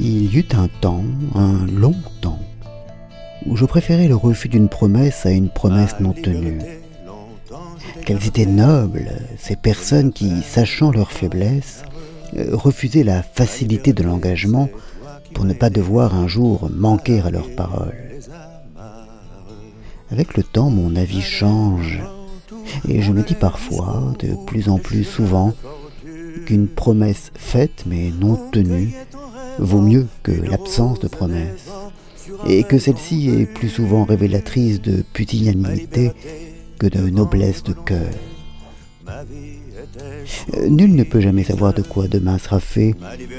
Il y eut un temps, un long temps, où je préférais le refus d'une promesse à une promesse non tenue. Qu'elles étaient nobles, ces personnes qui, sachant leur faiblesse, euh, refusaient la facilité de l'engagement pour ne pas devoir un jour manquer à leurs paroles. Avec le temps, mon avis change, et je me dis parfois, de plus en plus souvent, qu'une promesse faite mais non tenue vaut mieux que l'absence de promesse, et que celle-ci est plus souvent révélatrice de pusillanimité que de noblesse de cœur. Euh, nul ne peut jamais savoir de quoi demain sera fait.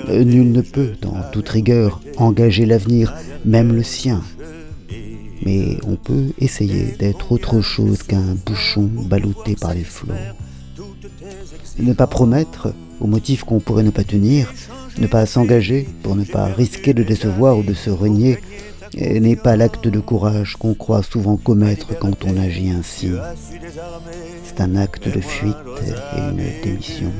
Euh, nul ne peut, dans toute rigueur, engager l'avenir, même le sien. Mais on peut essayer d'être autre chose qu'un bouchon ballotté par les flots. Ne pas promettre, au motif qu'on pourrait ne pas tenir, ne pas s'engager pour ne pas risquer de décevoir ou de se renier, n'est pas l'acte de courage qu'on croit souvent commettre quand on agit ainsi. C'est un acte de fuite et une démission.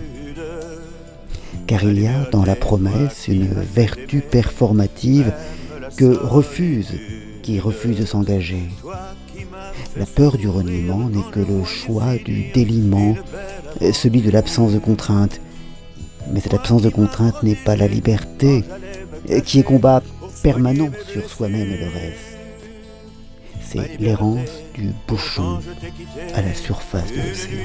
Car il y a dans la promesse une vertu performative que refuse qui refuse de s'engager. La peur du reniement n'est que le choix du déliement, celui de l'absence de contrainte. Mais cette absence de contrainte n'est pas la liberté, qui est combat permanent sur soi-même et le reste. C'est l'errance du bouchon à la surface de l'océan.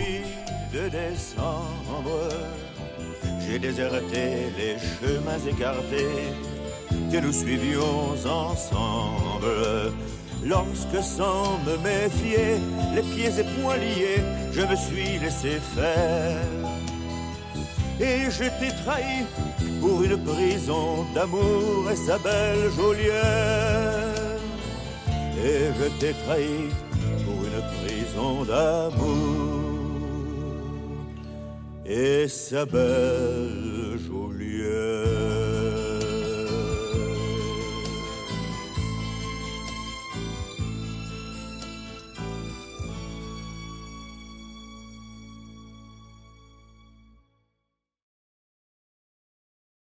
J'ai déserté les chemins écartés que nous suivions ensemble. Lorsque sans me méfier, les pieds et poings liés, je me suis laissé faire. Et je t'ai trahi pour une prison d'amour et sa belle geôlière. Et je t'ai trahi pour une prison d'amour et sa belle